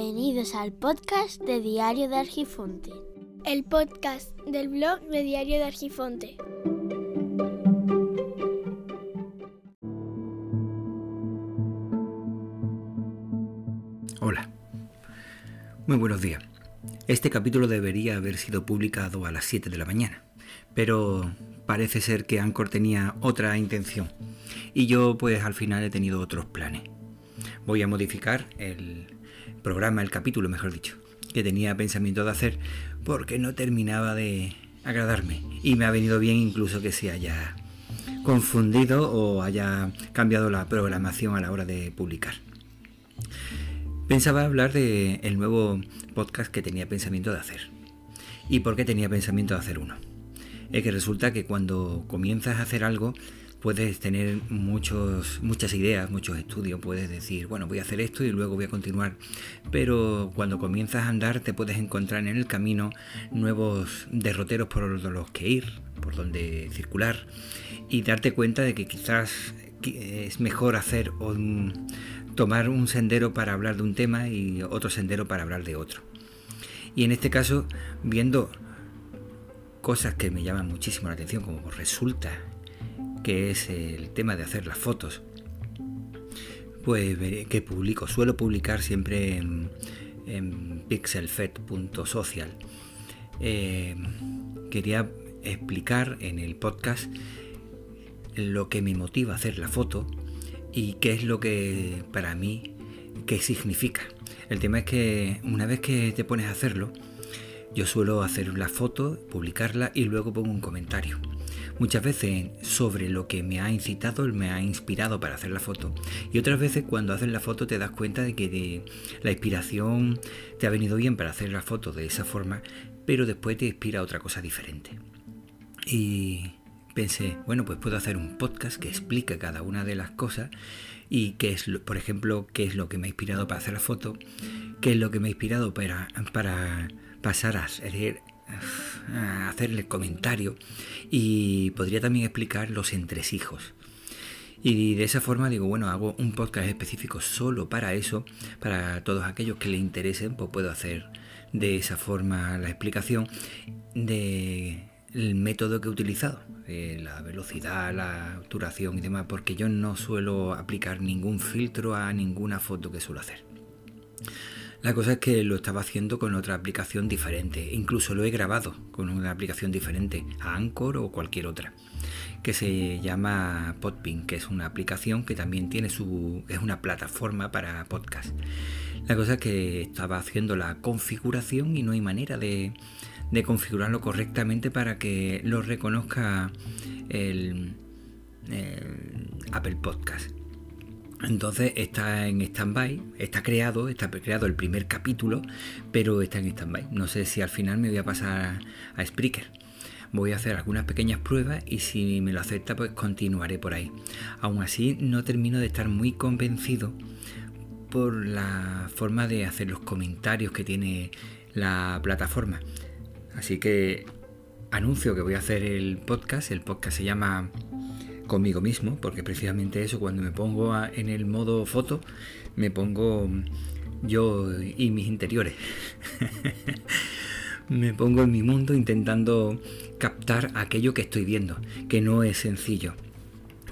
Bienvenidos al podcast de Diario de Argifonte. El podcast del blog de Diario de Argifonte. Hola. Muy buenos días. Este capítulo debería haber sido publicado a las 7 de la mañana, pero parece ser que Anchor tenía otra intención y yo pues al final he tenido otros planes. Voy a modificar el programa, el capítulo mejor dicho, que tenía pensamiento de hacer porque no terminaba de agradarme y me ha venido bien incluso que se haya confundido o haya cambiado la programación a la hora de publicar. Pensaba hablar del el nuevo podcast que tenía pensamiento de hacer. ¿Y por qué tenía pensamiento de hacer uno? Es que resulta que cuando comienzas a hacer algo, puedes tener muchos, muchas ideas, muchos estudios, puedes decir, bueno, voy a hacer esto y luego voy a continuar, pero cuando comienzas a andar te puedes encontrar en el camino nuevos derroteros por los que ir, por donde circular y darte cuenta de que quizás es mejor hacer un, tomar un sendero para hablar de un tema y otro sendero para hablar de otro. Y en este caso, viendo cosas que me llaman muchísimo la atención, como resulta que es el tema de hacer las fotos, pues que publico, suelo publicar siempre en, en pixelfed.social. Eh, quería explicar en el podcast lo que me motiva a hacer la foto y qué es lo que para mí, qué significa. El tema es que una vez que te pones a hacerlo, yo suelo hacer la foto, publicarla y luego pongo un comentario. Muchas veces sobre lo que me ha incitado, me ha inspirado para hacer la foto. Y otras veces cuando haces la foto te das cuenta de que la inspiración te ha venido bien para hacer la foto de esa forma, pero después te inspira otra cosa diferente. Y pensé, bueno, pues puedo hacer un podcast que explique cada una de las cosas y qué es, por ejemplo, qué es lo que me ha inspirado para hacer la foto, qué es lo que me ha inspirado para, para pasar a, a hacerle comentario y podría también explicar los entresijos. Y de esa forma digo, bueno, hago un podcast específico solo para eso, para todos aquellos que le interesen, pues puedo hacer de esa forma la explicación de el método que he utilizado, la velocidad, la obturación y demás, porque yo no suelo aplicar ningún filtro a ninguna foto que suelo hacer. La cosa es que lo estaba haciendo con otra aplicación diferente, incluso lo he grabado con una aplicación diferente, a Anchor o cualquier otra, que se llama Podpin, que es una aplicación que también tiene su es una plataforma para podcast. La cosa es que estaba haciendo la configuración y no hay manera de, de configurarlo correctamente para que lo reconozca el, Apple Podcast. Entonces está en stand-by, está creado, está creado el primer capítulo, pero está en stand-by. No sé si al final me voy a pasar a Spreaker. Voy a hacer algunas pequeñas pruebas y si me lo acepta, pues continuaré por ahí. Aún así, no termino de estar muy convencido por la forma de hacer los comentarios que tiene la plataforma. Así que anuncio que voy a hacer el podcast. El podcast se llama Conmigo mismo, porque precisamente eso, cuando me pongo en el modo foto, me pongo yo y mis interiores. me pongo en mi mundo intentando captar aquello que estoy viendo, que no es sencillo.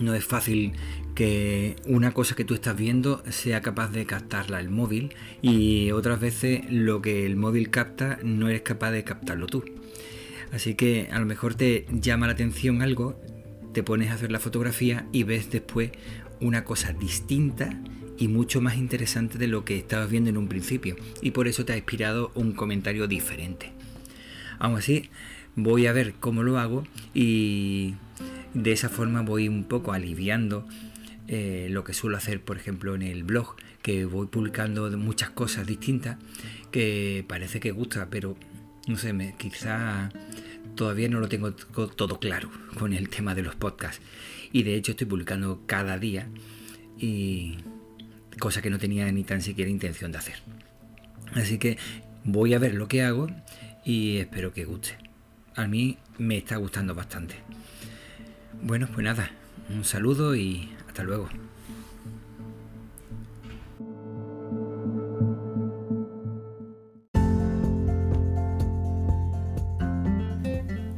No es fácil que una cosa que tú estás viendo sea capaz de captarla el móvil y otras veces lo que el móvil capta no eres capaz de captarlo tú. Así que a lo mejor te llama la atención algo, te pones a hacer la fotografía y ves después una cosa distinta y mucho más interesante de lo que estabas viendo en un principio y por eso te ha inspirado un comentario diferente. Aún así, voy a ver cómo lo hago y de esa forma voy un poco aliviando eh, lo que suelo hacer, por ejemplo, en el blog, que voy publicando muchas cosas distintas que parece que gusta, pero no sé, me, quizá todavía no lo tengo todo claro con el tema de los podcasts. Y de hecho estoy publicando cada día y cosa que no tenía ni tan siquiera intención de hacer. Así que voy a ver lo que hago y espero que guste. A mí me está gustando bastante. Bueno, pues nada, un saludo y hasta luego.